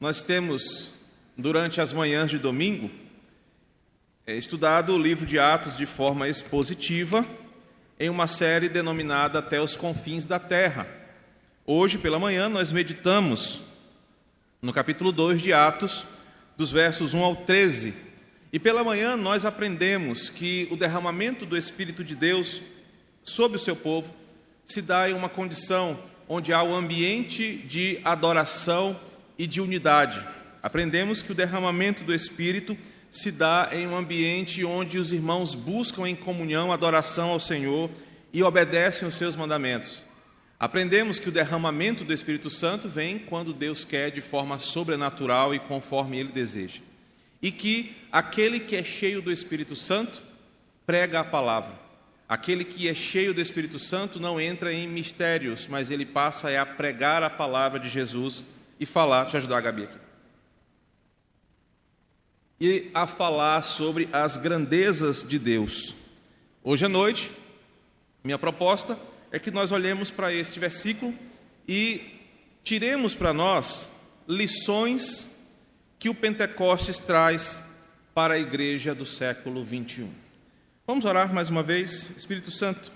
Nós temos, durante as manhãs de domingo, eh, estudado o livro de Atos de forma expositiva, em uma série denominada Até os Confins da Terra. Hoje, pela manhã, nós meditamos no capítulo 2 de Atos, dos versos 1 ao 13. E pela manhã nós aprendemos que o derramamento do Espírito de Deus sobre o seu povo se dá em uma condição onde há o ambiente de adoração e de unidade. Aprendemos que o derramamento do Espírito se dá em um ambiente onde os irmãos buscam em comunhão adoração ao Senhor e obedecem os seus mandamentos. Aprendemos que o derramamento do Espírito Santo vem quando Deus quer de forma sobrenatural e conforme ele deseja. E que aquele que é cheio do Espírito Santo prega a palavra. Aquele que é cheio do Espírito Santo não entra em mistérios, mas ele passa a pregar a palavra de Jesus e falar. Deixa eu ajudar a Gabi aqui. E a falar sobre as grandezas de Deus. Hoje à noite, minha proposta é que nós olhemos para este versículo e tiremos para nós lições que o Pentecostes traz para a igreja do século 21. Vamos orar mais uma vez? Espírito Santo,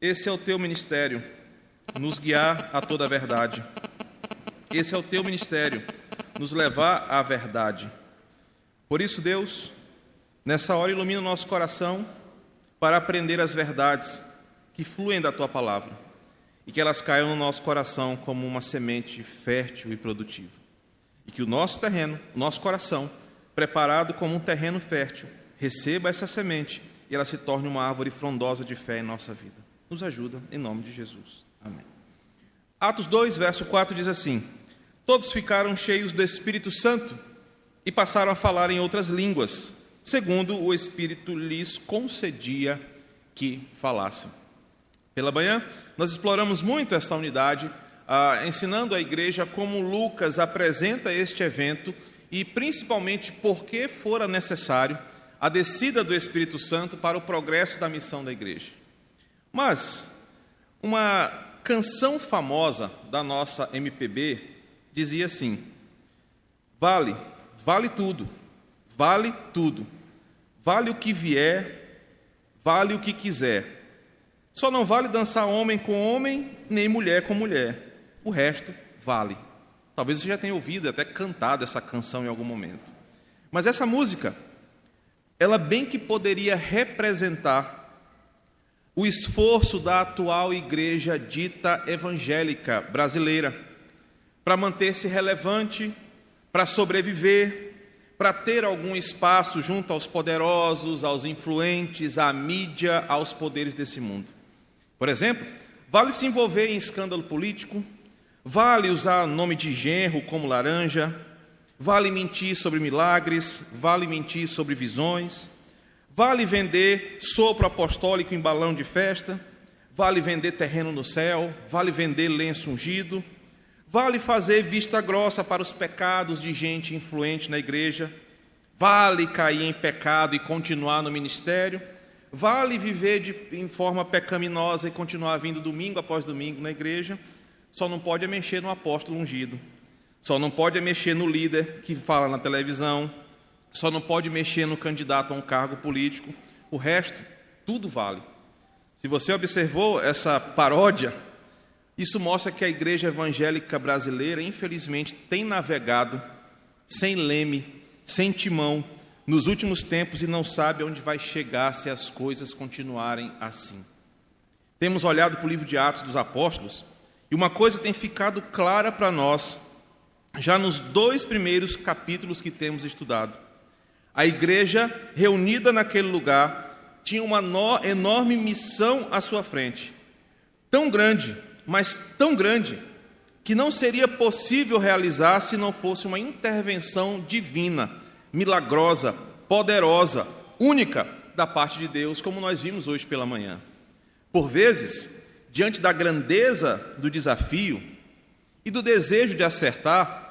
esse é o teu ministério, nos guiar a toda a verdade. Esse é o teu ministério, nos levar à verdade. Por isso, Deus, nessa hora ilumina o nosso coração para aprender as verdades que fluem da tua palavra e que elas caiam no nosso coração como uma semente fértil e produtiva. E que o nosso terreno, o nosso coração, preparado como um terreno fértil, receba essa semente e ela se torne uma árvore frondosa de fé em nossa vida. Nos ajuda, em nome de Jesus. Amém. Atos 2, verso 4 diz assim: Todos ficaram cheios do Espírito Santo e passaram a falar em outras línguas, segundo o Espírito lhes concedia que falassem. Pela manhã, nós exploramos muito esta unidade, ah, ensinando à igreja como Lucas apresenta este evento e, principalmente, por que fora necessário a descida do Espírito Santo para o progresso da missão da igreja. Mas uma canção famosa da nossa MPB dizia assim: Vale, vale tudo, vale tudo, vale o que vier, vale o que quiser. Só não vale dançar homem com homem, nem mulher com mulher. O resto vale. Talvez você já tenha ouvido, até cantado essa canção em algum momento. Mas essa música ela bem que poderia representar o esforço da atual igreja dita evangélica brasileira para manter-se relevante, para sobreviver, para ter algum espaço junto aos poderosos, aos influentes, à mídia, aos poderes desse mundo. Por exemplo, vale se envolver em escândalo político, vale usar o nome de genro como laranja, Vale mentir sobre milagres, vale mentir sobre visões, vale vender sopro apostólico em balão de festa, vale vender terreno no céu, vale vender lenço ungido, vale fazer vista grossa para os pecados de gente influente na igreja, vale cair em pecado e continuar no ministério, vale viver de, em forma pecaminosa e continuar vindo domingo após domingo na igreja, só não pode mexer no apóstolo ungido. Só não pode mexer no líder que fala na televisão, só não pode mexer no candidato a um cargo político. O resto, tudo vale. Se você observou essa paródia, isso mostra que a igreja evangélica brasileira, infelizmente, tem navegado sem leme, sem timão, nos últimos tempos e não sabe onde vai chegar se as coisas continuarem assim. Temos olhado para o livro de Atos dos Apóstolos e uma coisa tem ficado clara para nós já nos dois primeiros capítulos que temos estudado. A igreja reunida naquele lugar tinha uma enorme missão à sua frente, tão grande, mas tão grande, que não seria possível realizar se não fosse uma intervenção divina, milagrosa, poderosa, única da parte de Deus, como nós vimos hoje pela manhã. Por vezes, diante da grandeza do desafio e do desejo de acertar,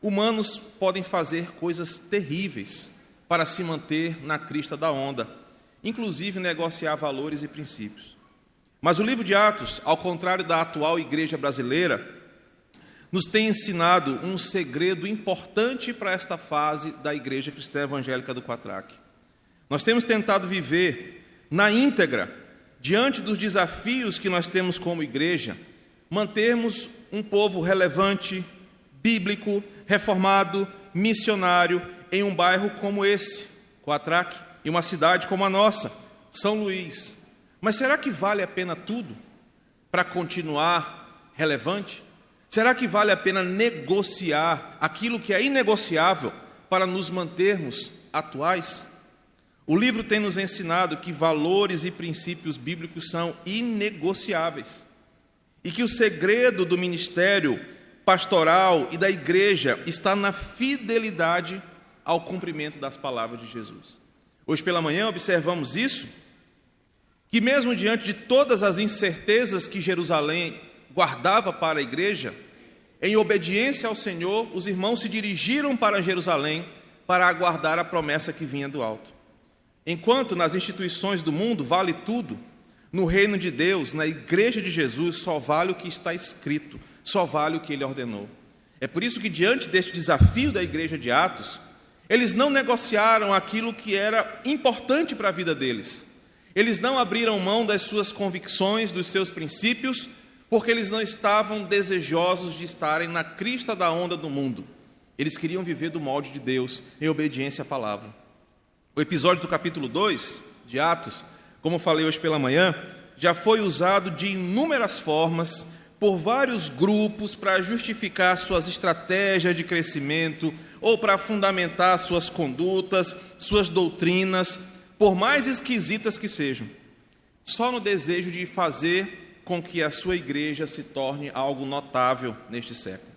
Humanos podem fazer coisas terríveis para se manter na crista da onda, inclusive negociar valores e princípios. Mas o livro de Atos, ao contrário da atual igreja brasileira, nos tem ensinado um segredo importante para esta fase da Igreja Cristã Evangélica do Quatraque. Nós temos tentado viver na íntegra, diante dos desafios que nós temos como igreja, mantermos um povo relevante, bíblico, reformado, missionário em um bairro como esse, Quatraque, e uma cidade como a nossa, São Luís. Mas será que vale a pena tudo para continuar relevante? Será que vale a pena negociar aquilo que é inegociável para nos mantermos atuais? O livro tem nos ensinado que valores e princípios bíblicos são inegociáveis e que o segredo do ministério pastoral e da igreja está na fidelidade ao cumprimento das palavras de Jesus. Hoje pela manhã observamos isso, que mesmo diante de todas as incertezas que Jerusalém guardava para a igreja, em obediência ao Senhor, os irmãos se dirigiram para Jerusalém para aguardar a promessa que vinha do alto. Enquanto nas instituições do mundo vale tudo, no reino de Deus, na igreja de Jesus, só vale o que está escrito, só vale o que ele ordenou. É por isso que, diante deste desafio da igreja de Atos, eles não negociaram aquilo que era importante para a vida deles. Eles não abriram mão das suas convicções, dos seus princípios, porque eles não estavam desejosos de estarem na crista da onda do mundo. Eles queriam viver do molde de Deus, em obediência à palavra. O episódio do capítulo 2 de Atos como falei hoje pela manhã, já foi usado de inúmeras formas por vários grupos para justificar suas estratégias de crescimento ou para fundamentar suas condutas, suas doutrinas, por mais esquisitas que sejam, só no desejo de fazer com que a sua igreja se torne algo notável neste século.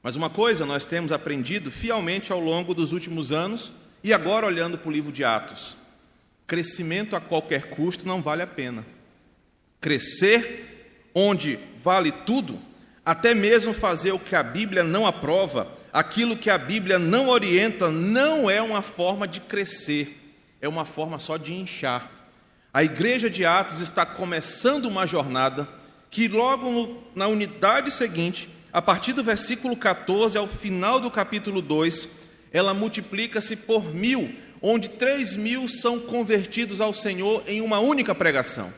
Mas uma coisa nós temos aprendido fielmente ao longo dos últimos anos e agora olhando para o livro de Atos: Crescimento a qualquer custo não vale a pena. Crescer onde vale tudo, até mesmo fazer o que a Bíblia não aprova, aquilo que a Bíblia não orienta, não é uma forma de crescer, é uma forma só de inchar. A igreja de Atos está começando uma jornada que, logo no, na unidade seguinte, a partir do versículo 14 ao final do capítulo 2, ela multiplica-se por mil onde três mil são convertidos ao Senhor em uma única pregação.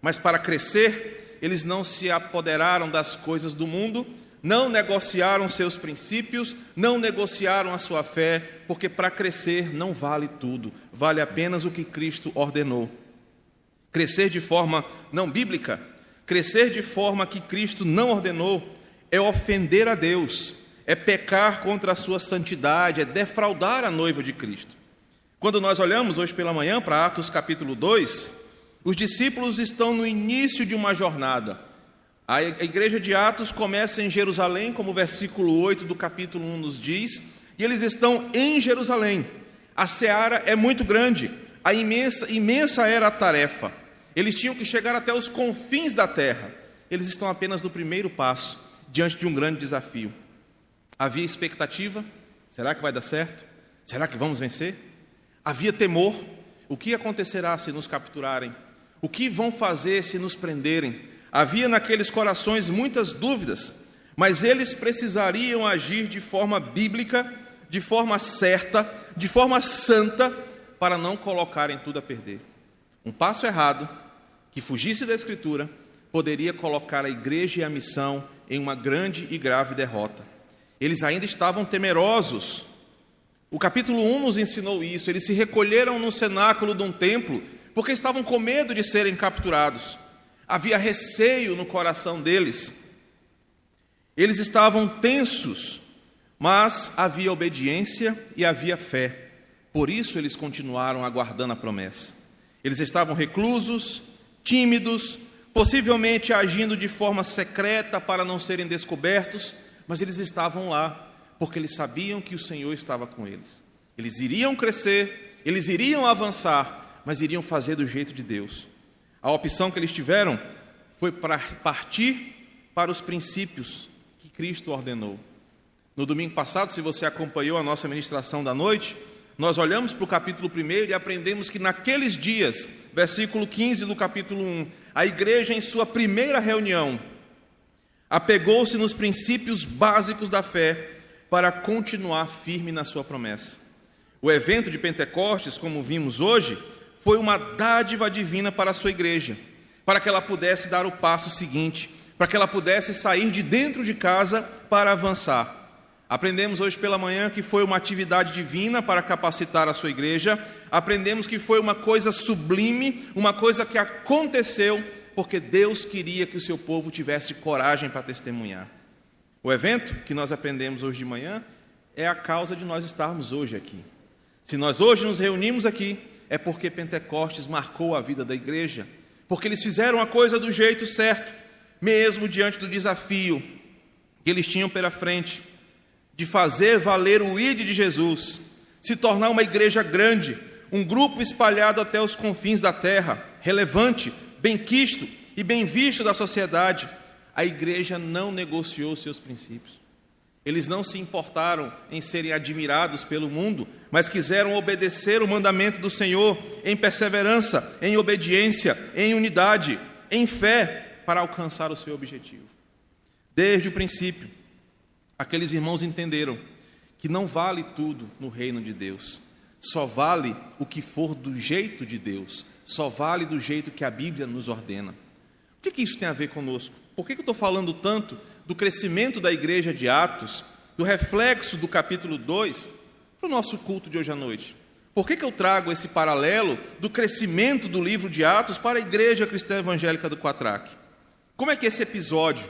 Mas para crescer, eles não se apoderaram das coisas do mundo, não negociaram seus princípios, não negociaram a sua fé, porque para crescer não vale tudo, vale apenas o que Cristo ordenou. Crescer de forma não bíblica, crescer de forma que Cristo não ordenou, é ofender a Deus, é pecar contra a sua santidade, é defraudar a noiva de Cristo. Quando nós olhamos hoje pela manhã para Atos capítulo 2, os discípulos estão no início de uma jornada. A igreja de Atos começa em Jerusalém, como o versículo 8 do capítulo 1 nos diz, e eles estão em Jerusalém. A seara é muito grande, a imensa, imensa era a tarefa. Eles tinham que chegar até os confins da terra. Eles estão apenas no primeiro passo, diante de um grande desafio. Havia expectativa: será que vai dar certo? Será que vamos vencer? Havia temor: o que acontecerá se nos capturarem? O que vão fazer se nos prenderem? Havia naqueles corações muitas dúvidas, mas eles precisariam agir de forma bíblica, de forma certa, de forma santa, para não colocarem tudo a perder. Um passo errado, que fugisse da Escritura, poderia colocar a igreja e a missão em uma grande e grave derrota. Eles ainda estavam temerosos o capítulo 1 nos ensinou isso. Eles se recolheram no cenáculo de um templo porque estavam com medo de serem capturados. Havia receio no coração deles. Eles estavam tensos, mas havia obediência e havia fé. Por isso eles continuaram aguardando a promessa. Eles estavam reclusos, tímidos, possivelmente agindo de forma secreta para não serem descobertos, mas eles estavam lá porque eles sabiam que o Senhor estava com eles. Eles iriam crescer, eles iriam avançar, mas iriam fazer do jeito de Deus. A opção que eles tiveram foi para partir para os princípios que Cristo ordenou. No domingo passado, se você acompanhou a nossa ministração da noite, nós olhamos para o capítulo 1 e aprendemos que naqueles dias, versículo 15 do capítulo 1, a igreja, em sua primeira reunião, apegou-se nos princípios básicos da fé para continuar firme na sua promessa. O evento de Pentecostes, como vimos hoje, foi uma dádiva divina para a sua igreja, para que ela pudesse dar o passo seguinte, para que ela pudesse sair de dentro de casa para avançar. Aprendemos hoje pela manhã que foi uma atividade divina para capacitar a sua igreja. Aprendemos que foi uma coisa sublime, uma coisa que aconteceu porque Deus queria que o seu povo tivesse coragem para testemunhar. O evento que nós aprendemos hoje de manhã é a causa de nós estarmos hoje aqui. Se nós hoje nos reunimos aqui, é porque Pentecostes marcou a vida da igreja, porque eles fizeram a coisa do jeito certo, mesmo diante do desafio que eles tinham pela frente de fazer valer o ID de Jesus, se tornar uma igreja grande, um grupo espalhado até os confins da terra, relevante, bem-quisto e bem visto da sociedade, a igreja não negociou seus princípios. Eles não se importaram em serem admirados pelo mundo, mas quiseram obedecer o mandamento do Senhor em perseverança, em obediência, em unidade, em fé, para alcançar o seu objetivo. Desde o princípio, aqueles irmãos entenderam que não vale tudo no reino de Deus, só vale o que for do jeito de Deus, só vale do jeito que a Bíblia nos ordena. O que, que isso tem a ver conosco? Por que, que eu estou falando tanto do crescimento da igreja de Atos, do reflexo do capítulo 2, para o nosso culto de hoje à noite? Por que, que eu trago esse paralelo do crescimento do livro de Atos para a igreja cristã evangélica do Quatraque? Como é que esse episódio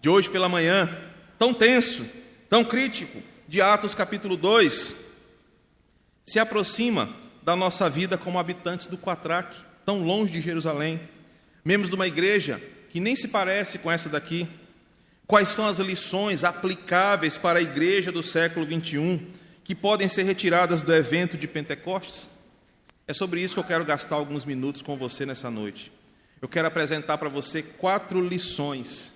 de hoje pela manhã tão tenso, tão crítico, de Atos capítulo 2, se aproxima da nossa vida como habitantes do Quatraque, tão longe de Jerusalém, membros de uma igreja que nem se parece com essa daqui. Quais são as lições aplicáveis para a igreja do século 21 que podem ser retiradas do evento de Pentecostes? É sobre isso que eu quero gastar alguns minutos com você nessa noite. Eu quero apresentar para você quatro lições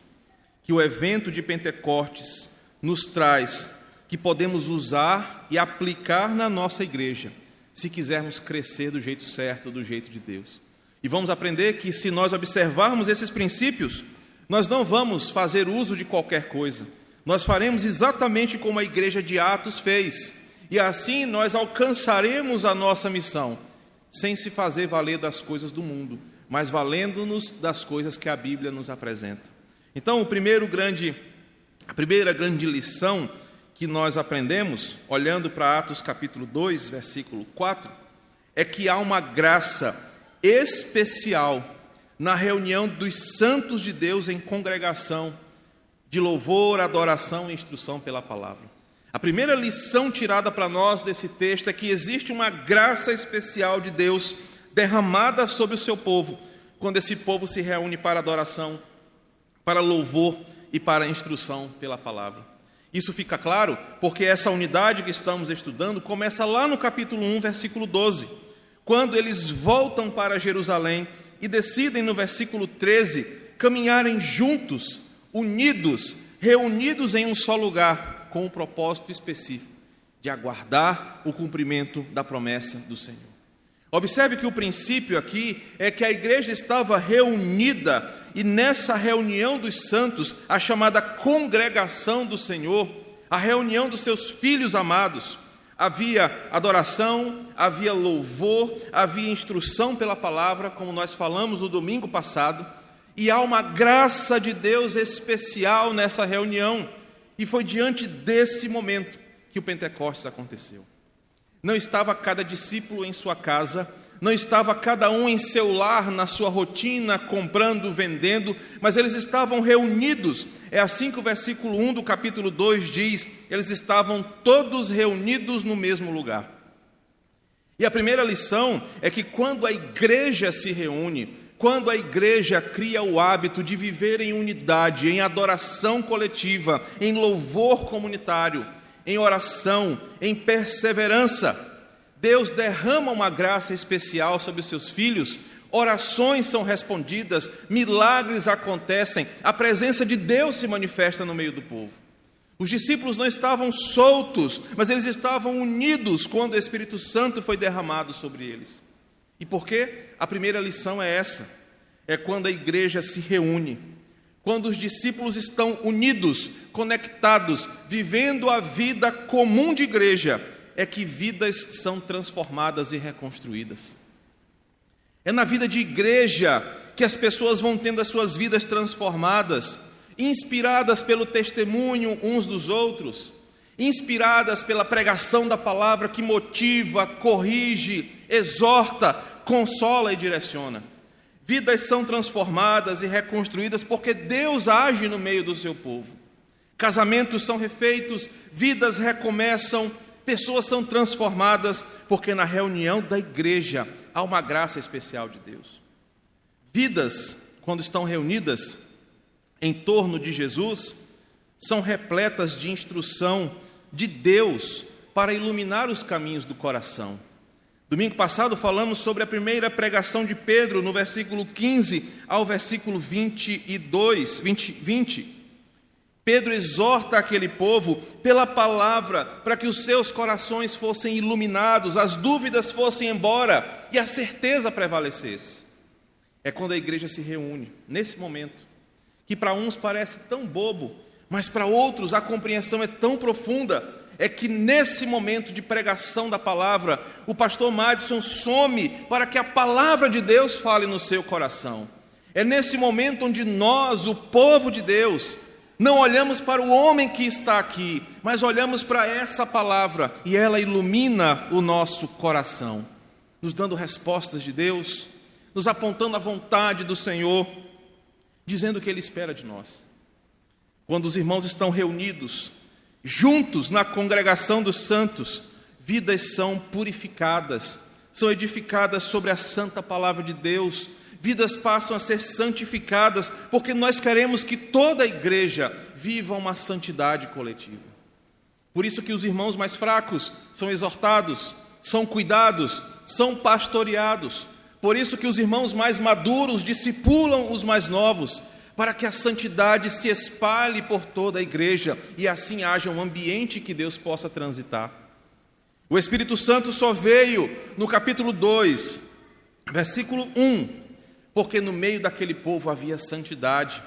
que o evento de Pentecostes nos traz, que podemos usar e aplicar na nossa igreja, se quisermos crescer do jeito certo, do jeito de Deus. E vamos aprender que se nós observarmos esses princípios, nós não vamos fazer uso de qualquer coisa. Nós faremos exatamente como a igreja de Atos fez. E assim nós alcançaremos a nossa missão, sem se fazer valer das coisas do mundo, mas valendo-nos das coisas que a Bíblia nos apresenta. Então, o primeiro grande, a primeira grande lição que nós aprendemos, olhando para Atos capítulo 2, versículo 4, é que há uma graça especial na reunião dos santos de Deus em congregação de louvor, adoração e instrução pela palavra. A primeira lição tirada para nós desse texto é que existe uma graça especial de Deus derramada sobre o seu povo, quando esse povo se reúne para adoração para louvor e para instrução pela palavra. Isso fica claro porque essa unidade que estamos estudando começa lá no capítulo 1, versículo 12, quando eles voltam para Jerusalém e decidem no versículo 13 caminharem juntos, unidos, reunidos em um só lugar, com um propósito específico de aguardar o cumprimento da promessa do Senhor. Observe que o princípio aqui é que a igreja estava reunida e nessa reunião dos santos, a chamada congregação do Senhor, a reunião dos seus filhos amados, havia adoração, havia louvor, havia instrução pela palavra, como nós falamos no domingo passado, e há uma graça de Deus especial nessa reunião, e foi diante desse momento que o Pentecostes aconteceu. Não estava cada discípulo em sua casa, não estava cada um em seu lar, na sua rotina, comprando, vendendo, mas eles estavam reunidos. É assim que o versículo 1 do capítulo 2 diz: eles estavam todos reunidos no mesmo lugar. E a primeira lição é que quando a igreja se reúne, quando a igreja cria o hábito de viver em unidade, em adoração coletiva, em louvor comunitário, em oração, em perseverança. Deus derrama uma graça especial sobre os seus filhos, orações são respondidas, milagres acontecem, a presença de Deus se manifesta no meio do povo. Os discípulos não estavam soltos, mas eles estavam unidos quando o Espírito Santo foi derramado sobre eles. E por quê? A primeira lição é essa: é quando a igreja se reúne, quando os discípulos estão unidos, conectados, vivendo a vida comum de igreja, é que vidas são transformadas e reconstruídas. É na vida de igreja que as pessoas vão tendo as suas vidas transformadas, inspiradas pelo testemunho uns dos outros, inspiradas pela pregação da palavra que motiva, corrige, exorta, consola e direciona. Vidas são transformadas e reconstruídas porque Deus age no meio do seu povo. Casamentos são refeitos, vidas recomeçam, pessoas são transformadas porque na reunião da igreja há uma graça especial de Deus. Vidas, quando estão reunidas em torno de Jesus, são repletas de instrução de Deus para iluminar os caminhos do coração. Domingo passado falamos sobre a primeira pregação de Pedro, no versículo 15 ao versículo 22, 20, 20. Pedro exorta aquele povo pela palavra para que os seus corações fossem iluminados, as dúvidas fossem embora e a certeza prevalecesse. É quando a igreja se reúne, nesse momento, que para uns parece tão bobo, mas para outros a compreensão é tão profunda é que nesse momento de pregação da palavra, o pastor Madison some para que a palavra de Deus fale no seu coração. É nesse momento onde nós, o povo de Deus, não olhamos para o homem que está aqui, mas olhamos para essa palavra e ela ilumina o nosso coração, nos dando respostas de Deus, nos apontando a vontade do Senhor, dizendo o que Ele espera de nós. Quando os irmãos estão reunidos, juntos na congregação dos santos, vidas são purificadas, são edificadas sobre a santa palavra de Deus, vidas passam a ser santificadas, porque nós queremos que toda a igreja viva uma santidade coletiva. Por isso que os irmãos mais fracos são exortados, são cuidados, são pastoreados. Por isso que os irmãos mais maduros discipulam os mais novos, para que a santidade se espalhe por toda a igreja e assim haja um ambiente que Deus possa transitar. O Espírito Santo só veio no capítulo 2, versículo 1, porque no meio daquele povo havia santidade.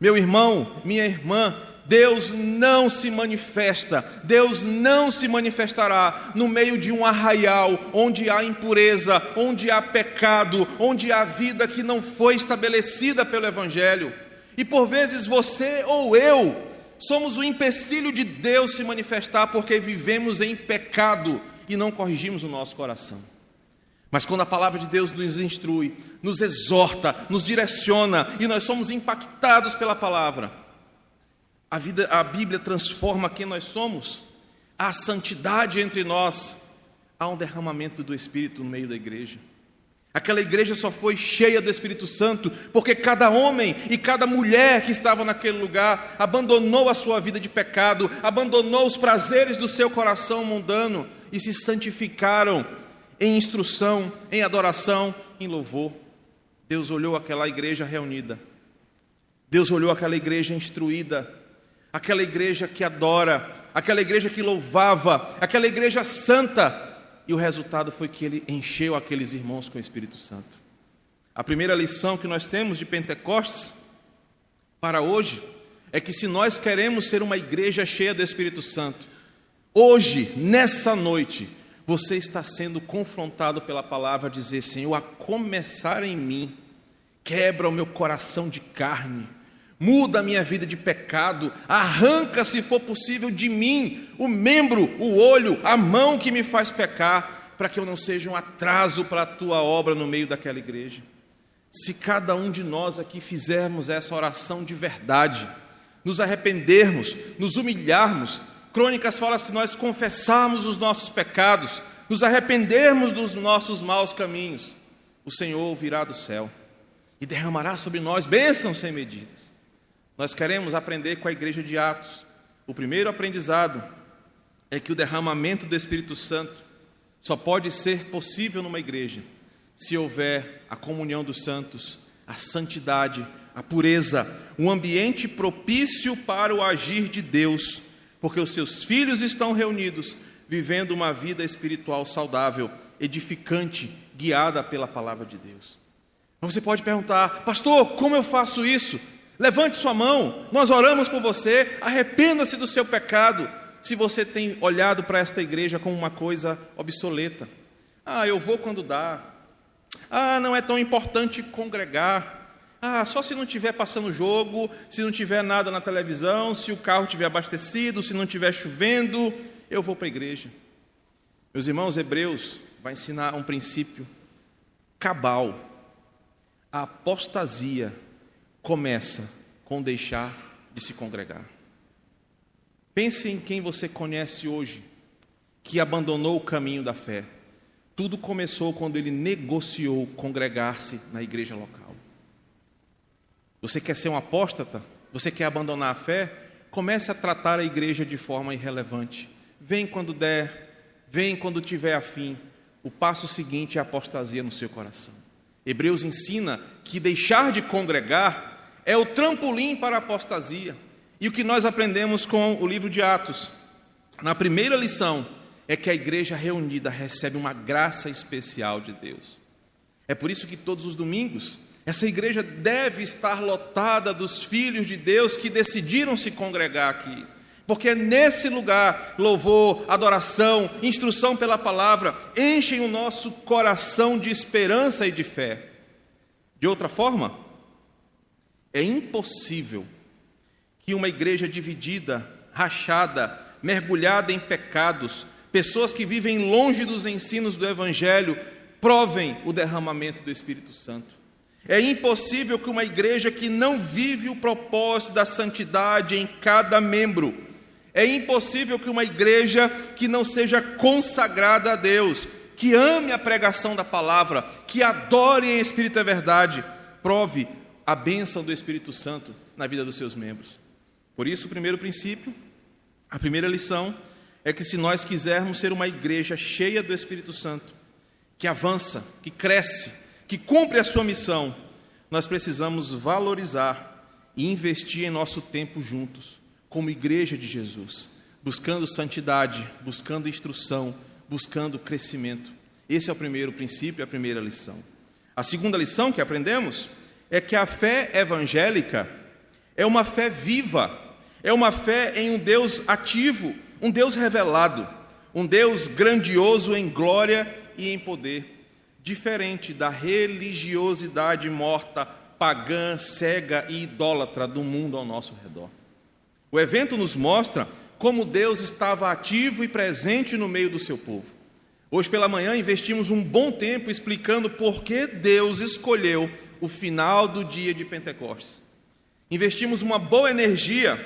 Meu irmão, minha irmã, Deus não se manifesta, Deus não se manifestará no meio de um arraial onde há impureza, onde há pecado, onde há vida que não foi estabelecida pelo Evangelho. E por vezes você ou eu somos o empecilho de Deus se manifestar porque vivemos em pecado e não corrigimos o nosso coração. Mas quando a palavra de Deus nos instrui, nos exorta, nos direciona e nós somos impactados pela palavra, a, vida, a Bíblia transforma quem nós somos, há santidade entre nós, há um derramamento do Espírito no meio da igreja. Aquela igreja só foi cheia do Espírito Santo porque cada homem e cada mulher que estava naquele lugar abandonou a sua vida de pecado, abandonou os prazeres do seu coração mundano e se santificaram em instrução, em adoração, em louvor. Deus olhou aquela igreja reunida. Deus olhou aquela igreja instruída, aquela igreja que adora, aquela igreja que louvava, aquela igreja santa e o resultado foi que ele encheu aqueles irmãos com o Espírito Santo. A primeira lição que nós temos de Pentecostes para hoje é que se nós queremos ser uma igreja cheia do Espírito Santo, hoje, nessa noite, você está sendo confrontado pela palavra dizer: Senhor, a começar em mim, quebra o meu coração de carne muda a minha vida de pecado, arranca, se for possível, de mim o membro, o olho, a mão que me faz pecar, para que eu não seja um atraso para a tua obra no meio daquela igreja. Se cada um de nós aqui fizermos essa oração de verdade, nos arrependermos, nos humilharmos, Crônicas fala que nós confessarmos os nossos pecados, nos arrependermos dos nossos maus caminhos, o Senhor virá do céu e derramará sobre nós bênçãos sem medidas. Nós queremos aprender com a igreja de Atos. O primeiro aprendizado é que o derramamento do Espírito Santo só pode ser possível numa igreja se houver a comunhão dos santos, a santidade, a pureza, um ambiente propício para o agir de Deus, porque os seus filhos estão reunidos, vivendo uma vida espiritual saudável, edificante, guiada pela palavra de Deus. Você pode perguntar, pastor, como eu faço isso? Levante sua mão, nós oramos por você, arrependa-se do seu pecado. Se você tem olhado para esta igreja como uma coisa obsoleta, ah, eu vou quando dá, ah, não é tão importante congregar, ah, só se não estiver passando jogo, se não tiver nada na televisão, se o carro estiver abastecido, se não estiver chovendo, eu vou para a igreja. Meus irmãos, Hebreus vai ensinar um princípio cabal. A apostasia começa com deixar de se congregar. Pense em quem você conhece hoje que abandonou o caminho da fé. Tudo começou quando ele negociou congregar-se na igreja local. Você quer ser um apóstata? Você quer abandonar a fé? Comece a tratar a igreja de forma irrelevante. Vem quando der, vem quando tiver afim. O passo seguinte é a apostasia no seu coração. Hebreus ensina que deixar de congregar é o trampolim para a apostasia. E o que nós aprendemos com o livro de Atos? Na primeira lição, é que a igreja reunida recebe uma graça especial de Deus. É por isso que todos os domingos, essa igreja deve estar lotada dos filhos de Deus que decidiram se congregar aqui. Porque é nesse lugar, louvor, adoração, instrução pela palavra, enchem o nosso coração de esperança e de fé. De outra forma, é impossível que uma igreja dividida, rachada, mergulhada em pecados, pessoas que vivem longe dos ensinos do Evangelho, provem o derramamento do Espírito Santo. É impossível que uma igreja que não vive o propósito da santidade em cada membro, é impossível que uma igreja que não seja consagrada a Deus, que ame a pregação da palavra, que adore em espírito e verdade, prove a bênção do Espírito Santo na vida dos seus membros. Por isso, o primeiro princípio, a primeira lição, é que se nós quisermos ser uma igreja cheia do Espírito Santo, que avança, que cresce, que cumpre a sua missão, nós precisamos valorizar e investir em nosso tempo juntos, como igreja de Jesus, buscando santidade, buscando instrução, buscando crescimento. Esse é o primeiro princípio, a primeira lição. A segunda lição que aprendemos é que a fé evangélica é uma fé viva, é uma fé em um Deus ativo, um Deus revelado, um Deus grandioso em glória e em poder, diferente da religiosidade morta, pagã, cega e idólatra do mundo ao nosso redor. O evento nos mostra como Deus estava ativo e presente no meio do seu povo. Hoje pela manhã investimos um bom tempo explicando por que Deus escolheu o final do dia de Pentecostes. Investimos uma boa energia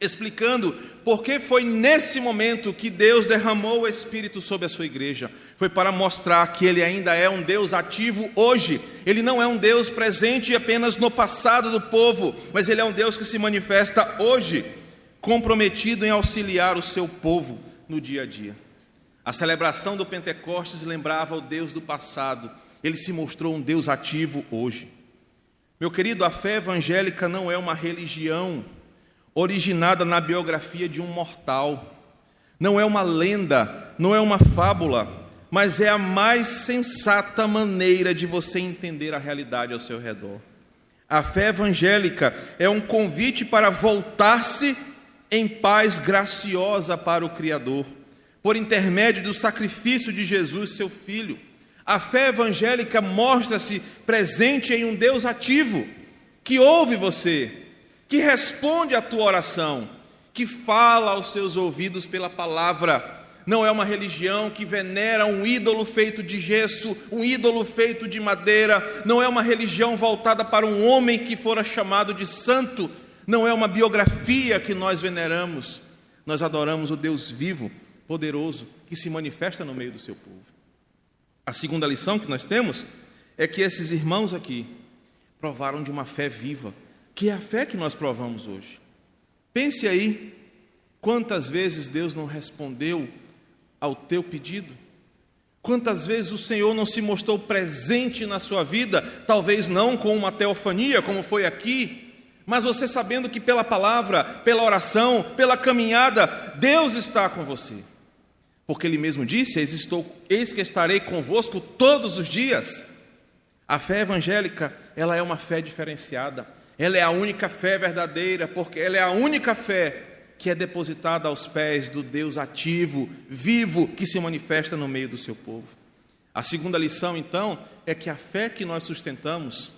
explicando por que foi nesse momento que Deus derramou o Espírito sobre a sua igreja. Foi para mostrar que Ele ainda é um Deus ativo hoje. Ele não é um Deus presente apenas no passado do povo, mas Ele é um Deus que se manifesta hoje, comprometido em auxiliar o seu povo no dia a dia. A celebração do Pentecostes lembrava o Deus do passado, ele se mostrou um Deus ativo hoje. Meu querido, a fé evangélica não é uma religião originada na biografia de um mortal. Não é uma lenda, não é uma fábula, mas é a mais sensata maneira de você entender a realidade ao seu redor. A fé evangélica é um convite para voltar-se em paz graciosa para o Criador, por intermédio do sacrifício de Jesus, seu Filho. A fé evangélica mostra-se presente em um Deus ativo, que ouve você, que responde à tua oração, que fala aos seus ouvidos pela palavra. Não é uma religião que venera um ídolo feito de gesso, um ídolo feito de madeira. Não é uma religião voltada para um homem que fora chamado de santo. Não é uma biografia que nós veneramos. Nós adoramos o Deus vivo, poderoso, que se manifesta no meio do seu povo. A segunda lição que nós temos é que esses irmãos aqui provaram de uma fé viva que é a fé que nós provamos hoje. Pense aí, quantas vezes Deus não respondeu ao teu pedido? Quantas vezes o Senhor não se mostrou presente na sua vida, talvez não com uma teofania, como foi aqui, mas você sabendo que pela palavra, pela oração, pela caminhada, Deus está com você. Porque Ele mesmo disse: Eis, estou, eis que estarei convosco todos os dias. A fé evangélica, ela é uma fé diferenciada ela é a única fé verdadeira, porque ela é a única fé que é depositada aos pés do Deus ativo, vivo, que se manifesta no meio do seu povo. A segunda lição, então, é que a fé que nós sustentamos,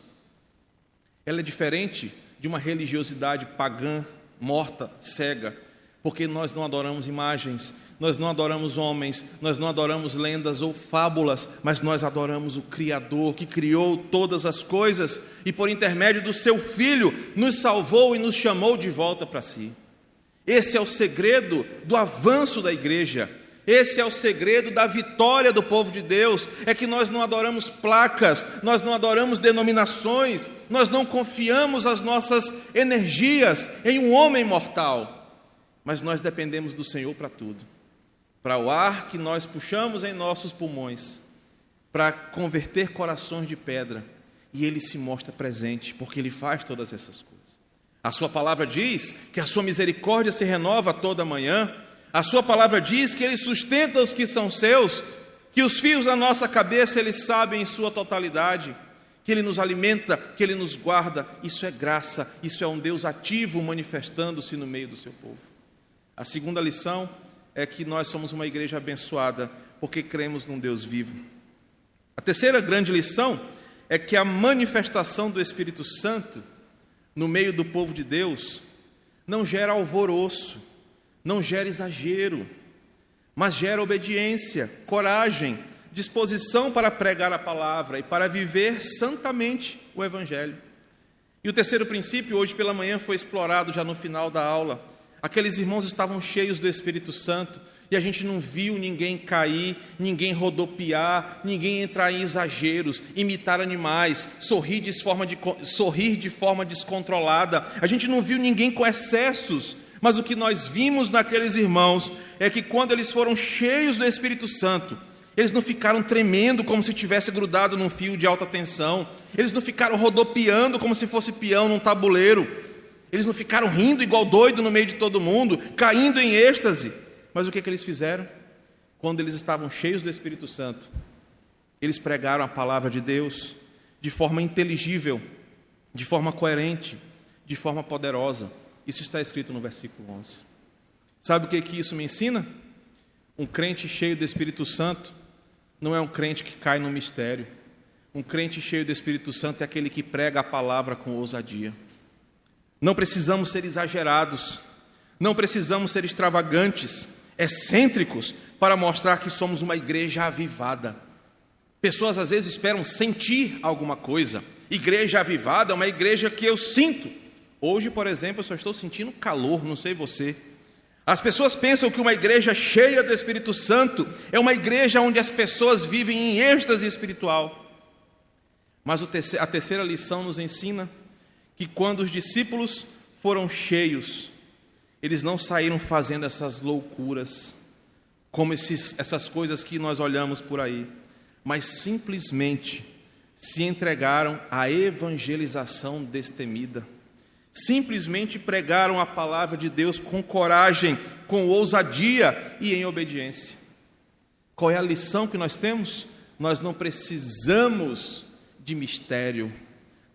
ela é diferente de uma religiosidade pagã, morta, cega, porque nós não adoramos imagens, nós não adoramos homens, nós não adoramos lendas ou fábulas, mas nós adoramos o Criador que criou todas as coisas e, por intermédio do seu Filho, nos salvou e nos chamou de volta para si. Esse é o segredo do avanço da igreja. Esse é o segredo da vitória do povo de Deus, é que nós não adoramos placas, nós não adoramos denominações, nós não confiamos as nossas energias em um homem mortal, mas nós dependemos do Senhor para tudo. Para o ar que nós puxamos em nossos pulmões, para converter corações de pedra, e ele se mostra presente, porque ele faz todas essas coisas. A sua palavra diz que a sua misericórdia se renova toda manhã. A sua palavra diz que ele sustenta os que são seus, que os fios da nossa cabeça ele sabe em sua totalidade, que ele nos alimenta, que ele nos guarda. Isso é graça, isso é um Deus ativo manifestando-se no meio do seu povo. A segunda lição é que nós somos uma igreja abençoada porque cremos num Deus vivo. A terceira grande lição é que a manifestação do Espírito Santo no meio do povo de Deus não gera alvoroço, não gera exagero, mas gera obediência, coragem, disposição para pregar a palavra e para viver santamente o Evangelho. E o terceiro princípio, hoje pela manhã, foi explorado já no final da aula. Aqueles irmãos estavam cheios do Espírito Santo e a gente não viu ninguém cair, ninguém rodopiar, ninguém entrar em exageros, imitar animais, sorrir de forma, de, sorrir de forma descontrolada. A gente não viu ninguém com excessos. Mas o que nós vimos naqueles irmãos é que quando eles foram cheios do Espírito Santo, eles não ficaram tremendo como se tivesse grudado num fio de alta tensão. Eles não ficaram rodopiando como se fosse peão num tabuleiro. Eles não ficaram rindo igual doido no meio de todo mundo, caindo em êxtase. Mas o que, que eles fizeram? Quando eles estavam cheios do Espírito Santo, eles pregaram a palavra de Deus de forma inteligível, de forma coerente, de forma poderosa. Isso está escrito no versículo 11. Sabe o que, que isso me ensina? Um crente cheio do Espírito Santo não é um crente que cai no mistério. Um crente cheio do Espírito Santo é aquele que prega a palavra com ousadia. Não precisamos ser exagerados, não precisamos ser extravagantes, excêntricos para mostrar que somos uma igreja avivada. Pessoas às vezes esperam sentir alguma coisa. Igreja avivada é uma igreja que eu sinto. Hoje, por exemplo, eu só estou sentindo calor, não sei você. As pessoas pensam que uma igreja cheia do Espírito Santo é uma igreja onde as pessoas vivem em êxtase espiritual. Mas a terceira lição nos ensina que quando os discípulos foram cheios eles não saíram fazendo essas loucuras, como esses, essas coisas que nós olhamos por aí, mas simplesmente se entregaram à evangelização destemida. Simplesmente pregaram a palavra de Deus com coragem, com ousadia e em obediência. Qual é a lição que nós temos? Nós não precisamos de mistério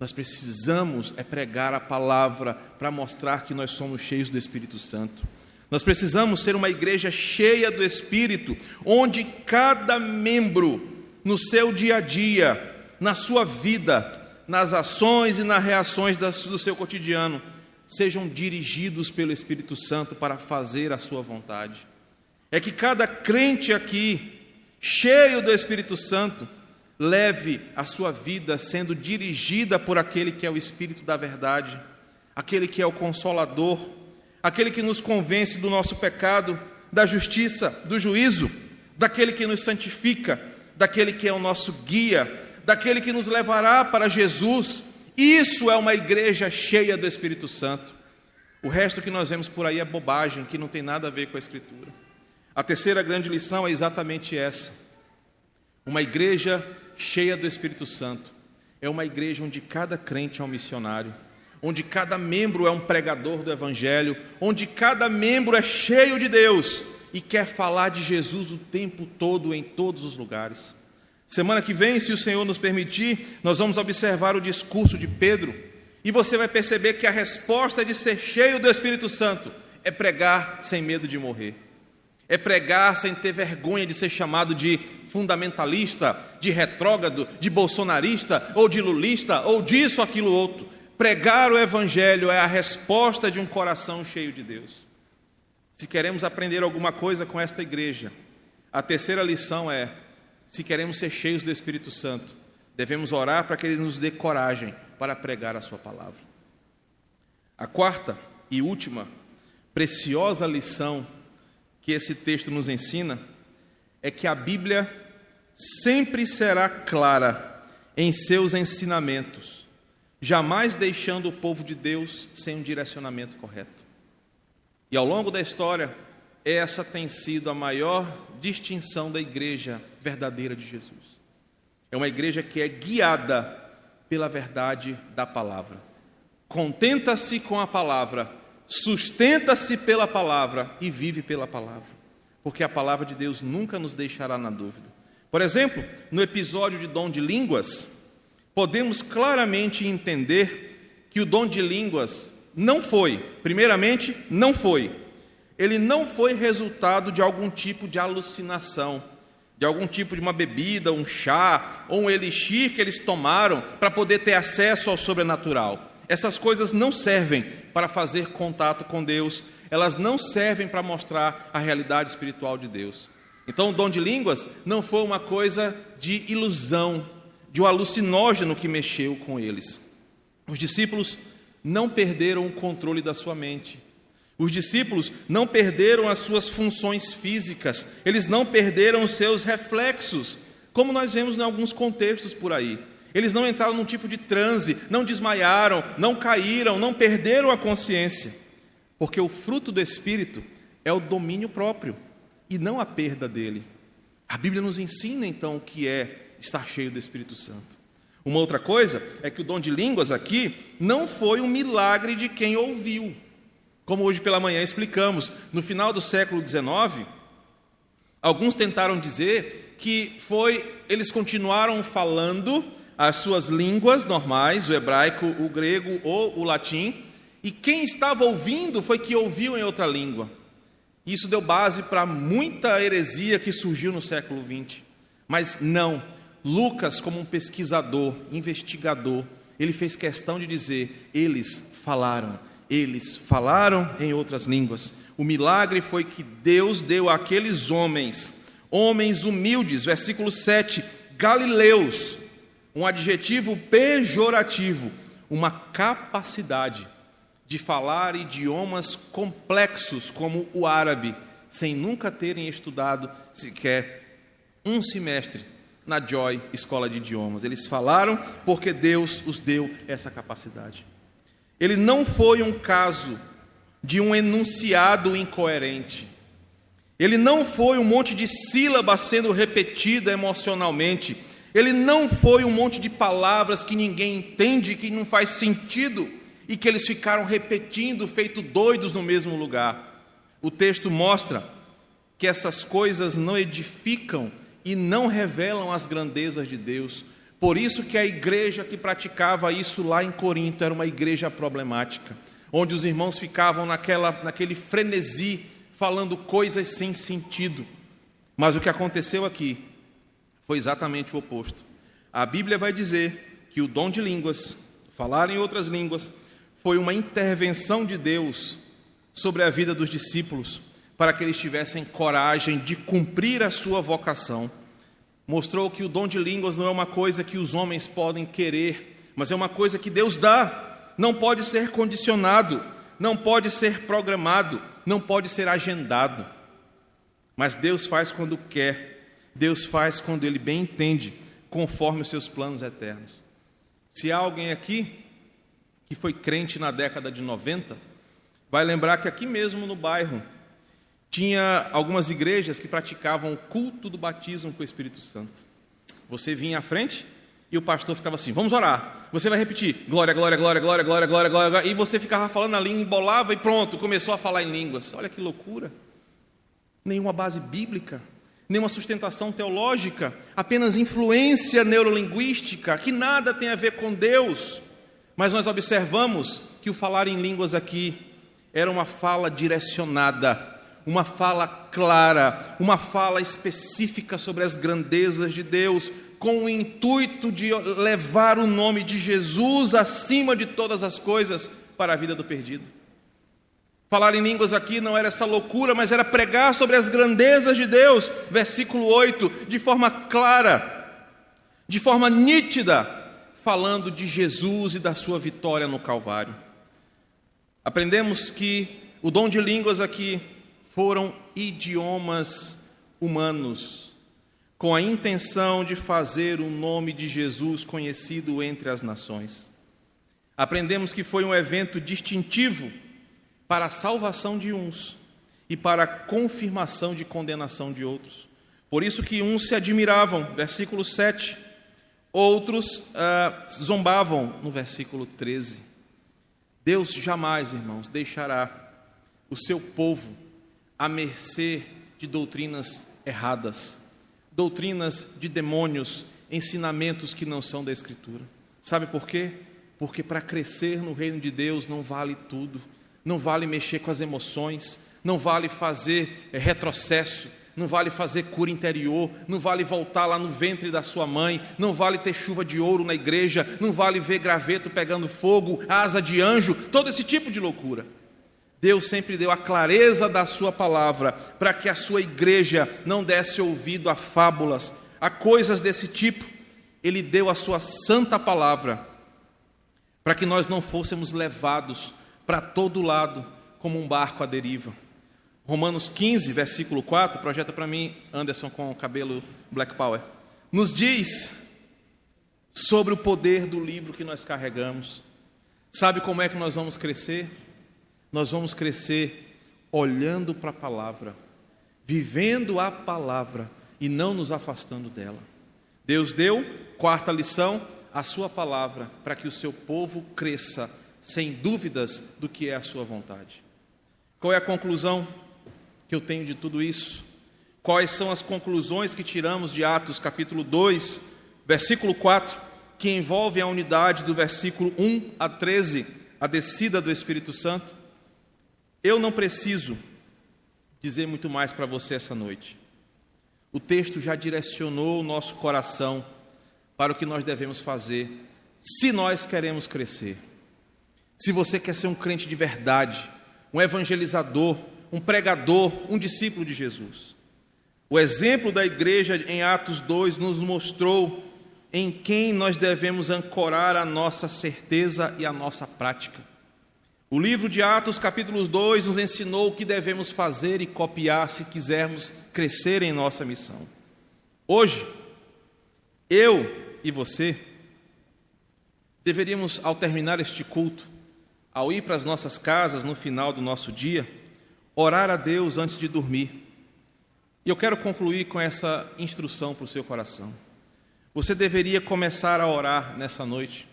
nós precisamos é pregar a palavra para mostrar que nós somos cheios do Espírito Santo. Nós precisamos ser uma igreja cheia do Espírito, onde cada membro, no seu dia a dia, na sua vida, nas ações e nas reações do seu cotidiano, sejam dirigidos pelo Espírito Santo para fazer a sua vontade. É que cada crente aqui, cheio do Espírito Santo, leve a sua vida sendo dirigida por aquele que é o Espírito da verdade, aquele que é o consolador, aquele que nos convence do nosso pecado, da justiça, do juízo, daquele que nos santifica, daquele que é o nosso guia, daquele que nos levará para Jesus. Isso é uma igreja cheia do Espírito Santo. O resto que nós vemos por aí é bobagem, que não tem nada a ver com a Escritura. A terceira grande lição é exatamente essa. Uma igreja cheia do Espírito Santo. É uma igreja onde cada crente é um missionário, onde cada membro é um pregador do Evangelho, onde cada membro é cheio de Deus e quer falar de Jesus o tempo todo, em todos os lugares. Semana que vem, se o Senhor nos permitir, nós vamos observar o discurso de Pedro. E você vai perceber que a resposta de ser cheio do Espírito Santo é pregar sem medo de morrer. É pregar sem ter vergonha de ser chamado de fundamentalista, de retrógrado, de bolsonarista, ou de lulista, ou disso, aquilo, outro. Pregar o Evangelho é a resposta de um coração cheio de Deus. Se queremos aprender alguma coisa com esta igreja, a terceira lição é: se queremos ser cheios do Espírito Santo, devemos orar para que Ele nos dê coragem para pregar a Sua palavra. A quarta e última preciosa lição que esse texto nos ensina é que a Bíblia sempre será clara em seus ensinamentos, jamais deixando o povo de Deus sem um direcionamento correto. E ao longo da história, essa tem sido a maior distinção da igreja verdadeira de Jesus. É uma igreja que é guiada pela verdade da palavra. Contenta-se com a palavra, sustenta-se pela palavra e vive pela palavra, porque a palavra de Deus nunca nos deixará na dúvida. Por exemplo, no episódio de dom de línguas, podemos claramente entender que o dom de línguas não foi, primeiramente, não foi. Ele não foi resultado de algum tipo de alucinação de algum tipo de uma bebida, um chá ou um elixir que eles tomaram para poder ter acesso ao sobrenatural. Essas coisas não servem para fazer contato com Deus, elas não servem para mostrar a realidade espiritual de Deus. Então, o dom de línguas não foi uma coisa de ilusão, de um alucinógeno que mexeu com eles. Os discípulos não perderam o controle da sua mente. Os discípulos não perderam as suas funções físicas, eles não perderam os seus reflexos, como nós vemos em alguns contextos por aí. Eles não entraram num tipo de transe, não desmaiaram, não caíram, não perderam a consciência, porque o fruto do Espírito é o domínio próprio e não a perda dele. A Bíblia nos ensina então o que é estar cheio do Espírito Santo. Uma outra coisa é que o dom de línguas aqui não foi um milagre de quem ouviu. Como hoje pela manhã explicamos, no final do século XIX, alguns tentaram dizer que foi, eles continuaram falando as suas línguas normais, o hebraico, o grego ou o latim, e quem estava ouvindo foi que ouviu em outra língua. Isso deu base para muita heresia que surgiu no século XX. Mas não, Lucas, como um pesquisador, investigador, ele fez questão de dizer: eles falaram, eles falaram em outras línguas. O milagre foi que Deus deu àqueles homens, homens humildes, versículo 7, galileus, um adjetivo pejorativo, uma capacidade de falar idiomas complexos como o árabe, sem nunca terem estudado sequer um semestre na Joy Escola de Idiomas. Eles falaram porque Deus os deu essa capacidade. Ele não foi um caso de um enunciado incoerente. Ele não foi um monte de sílabas sendo repetida emocionalmente. Ele não foi um monte de palavras que ninguém entende, que não faz sentido e que eles ficaram repetindo, feito doidos no mesmo lugar. O texto mostra que essas coisas não edificam e não revelam as grandezas de Deus, por isso que a igreja que praticava isso lá em Corinto era uma igreja problemática, onde os irmãos ficavam naquela, naquele frenesi, falando coisas sem sentido. Mas o que aconteceu aqui foi exatamente o oposto. A Bíblia vai dizer que o dom de línguas, falar em outras línguas, foi uma intervenção de Deus sobre a vida dos discípulos, para que eles tivessem coragem de cumprir a sua vocação mostrou que o dom de línguas não é uma coisa que os homens podem querer, mas é uma coisa que Deus dá. Não pode ser condicionado, não pode ser programado, não pode ser agendado. Mas Deus faz quando quer, Deus faz quando Ele bem entende, conforme os seus planos eternos. Se há alguém aqui que foi crente na década de 90, vai lembrar que aqui mesmo no bairro tinha algumas igrejas que praticavam o culto do batismo com o Espírito Santo. Você vinha à frente e o pastor ficava assim: Vamos orar. Você vai repetir: Glória, glória, glória, glória, glória, glória, glória. E você ficava falando a língua, embolava e pronto, começou a falar em línguas. Olha que loucura. Nenhuma base bíblica, nenhuma sustentação teológica, apenas influência neurolinguística, que nada tem a ver com Deus. Mas nós observamos que o falar em línguas aqui era uma fala direcionada, uma fala clara, uma fala específica sobre as grandezas de Deus, com o intuito de levar o nome de Jesus acima de todas as coisas para a vida do perdido. Falar em línguas aqui não era essa loucura, mas era pregar sobre as grandezas de Deus, versículo 8, de forma clara, de forma nítida, falando de Jesus e da sua vitória no Calvário. Aprendemos que o dom de línguas aqui foram idiomas humanos, com a intenção de fazer o nome de Jesus conhecido entre as nações. Aprendemos que foi um evento distintivo para a salvação de uns e para a confirmação de condenação de outros. Por isso que uns se admiravam, versículo 7, outros ah, zombavam, no versículo 13. Deus jamais, irmãos, deixará o seu povo à mercê de doutrinas erradas, doutrinas de demônios, ensinamentos que não são da Escritura. Sabe por quê? Porque para crescer no reino de Deus não vale tudo não vale mexer com as emoções, não vale fazer é, retrocesso, não vale fazer cura interior, não vale voltar lá no ventre da sua mãe, não vale ter chuva de ouro na igreja, não vale ver graveto pegando fogo, asa de anjo, todo esse tipo de loucura. Deus sempre deu a clareza da sua palavra para que a sua igreja não desse ouvido a fábulas, a coisas desse tipo. Ele deu a sua santa palavra para que nós não fôssemos levados para todo lado, como um barco à deriva. Romanos 15, versículo 4, projeta para mim, Anderson com o cabelo Black Power, nos diz sobre o poder do livro que nós carregamos. Sabe como é que nós vamos crescer? Nós vamos crescer olhando para a palavra, vivendo a palavra e não nos afastando dela. Deus deu, quarta lição, a sua palavra para que o seu povo cresça sem dúvidas do que é a sua vontade. Qual é a conclusão que eu tenho de tudo isso? Quais são as conclusões que tiramos de Atos capítulo 2, versículo 4, que envolve a unidade do versículo 1 a 13, a descida do Espírito Santo? Eu não preciso dizer muito mais para você essa noite. O texto já direcionou o nosso coração para o que nós devemos fazer se nós queremos crescer. Se você quer ser um crente de verdade, um evangelizador, um pregador, um discípulo de Jesus. O exemplo da igreja em Atos 2 nos mostrou em quem nós devemos ancorar a nossa certeza e a nossa prática. O livro de Atos, capítulo 2, nos ensinou o que devemos fazer e copiar se quisermos crescer em nossa missão. Hoje, eu e você deveríamos, ao terminar este culto, ao ir para as nossas casas no final do nosso dia, orar a Deus antes de dormir. E eu quero concluir com essa instrução para o seu coração. Você deveria começar a orar nessa noite,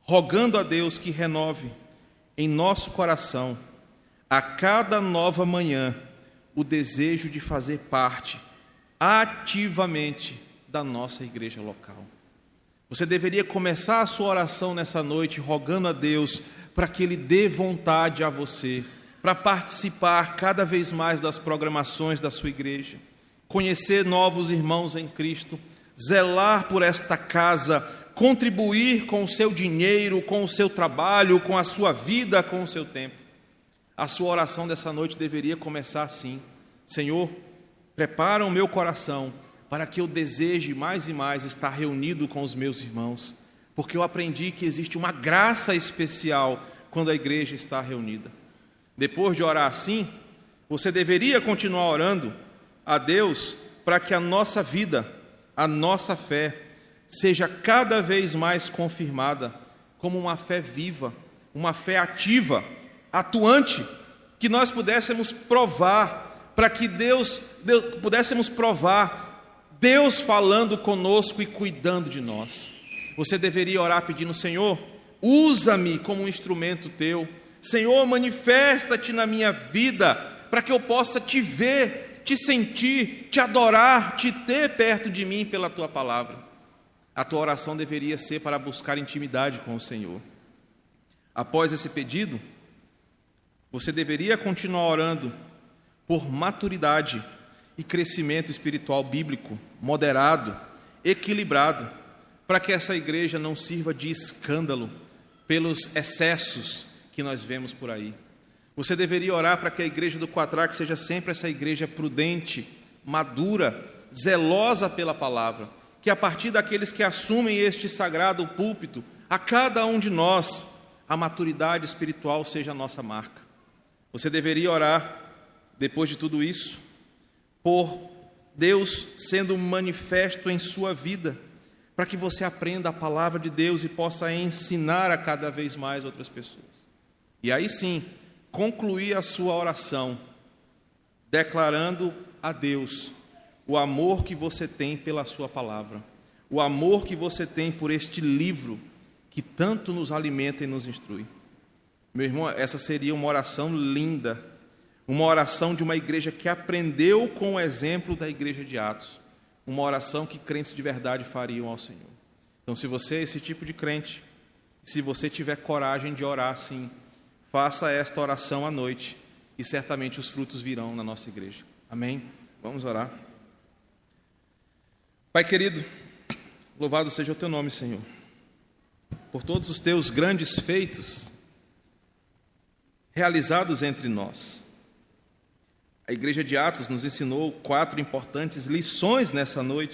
rogando a Deus que renove em nosso coração, a cada nova manhã, o desejo de fazer parte ativamente da nossa igreja local. Você deveria começar a sua oração nessa noite rogando a Deus para que Ele dê vontade a você para participar cada vez mais das programações da sua igreja, conhecer novos irmãos em Cristo, zelar por esta casa, contribuir com o seu dinheiro, com o seu trabalho, com a sua vida, com o seu tempo. A sua oração dessa noite deveria começar assim: Senhor, prepara o meu coração para que eu deseje mais e mais estar reunido com os meus irmãos, porque eu aprendi que existe uma graça especial quando a igreja está reunida. Depois de orar assim, você deveria continuar orando a Deus para que a nossa vida, a nossa fé, seja cada vez mais confirmada como uma fé viva, uma fé ativa, atuante, que nós pudéssemos provar, para que Deus, Deus pudéssemos provar Deus falando conosco e cuidando de nós. Você deveria orar pedindo, Senhor, usa-me como um instrumento teu. Senhor, manifesta-te na minha vida, para que eu possa te ver, te sentir, te adorar, te ter perto de mim pela tua palavra. A tua oração deveria ser para buscar intimidade com o Senhor. após esse pedido, você deveria continuar orando por maturidade e crescimento espiritual bíblico, moderado, equilibrado, para que essa igreja não sirva de escândalo pelos excessos que nós vemos por aí. Você deveria orar para que a igreja do Quatraque seja sempre essa igreja prudente, madura, zelosa pela palavra, que a partir daqueles que assumem este sagrado púlpito, a cada um de nós, a maturidade espiritual seja a nossa marca. Você deveria orar, depois de tudo isso, por Deus sendo manifesto em sua vida, para que você aprenda a palavra de Deus e possa ensinar a cada vez mais outras pessoas. E aí sim, concluir a sua oração, declarando a Deus o amor que você tem pela Sua palavra, o amor que você tem por este livro que tanto nos alimenta e nos instrui. Meu irmão, essa seria uma oração linda, uma oração de uma igreja que aprendeu com o exemplo da igreja de Atos, uma oração que crentes de verdade fariam ao Senhor. Então, se você é esse tipo de crente, se você tiver coragem de orar assim, faça esta oração à noite e certamente os frutos virão na nossa igreja. Amém? Vamos orar. Pai querido, louvado seja o teu nome, Senhor, por todos os teus grandes feitos realizados entre nós. A igreja de Atos nos ensinou quatro importantes lições nessa noite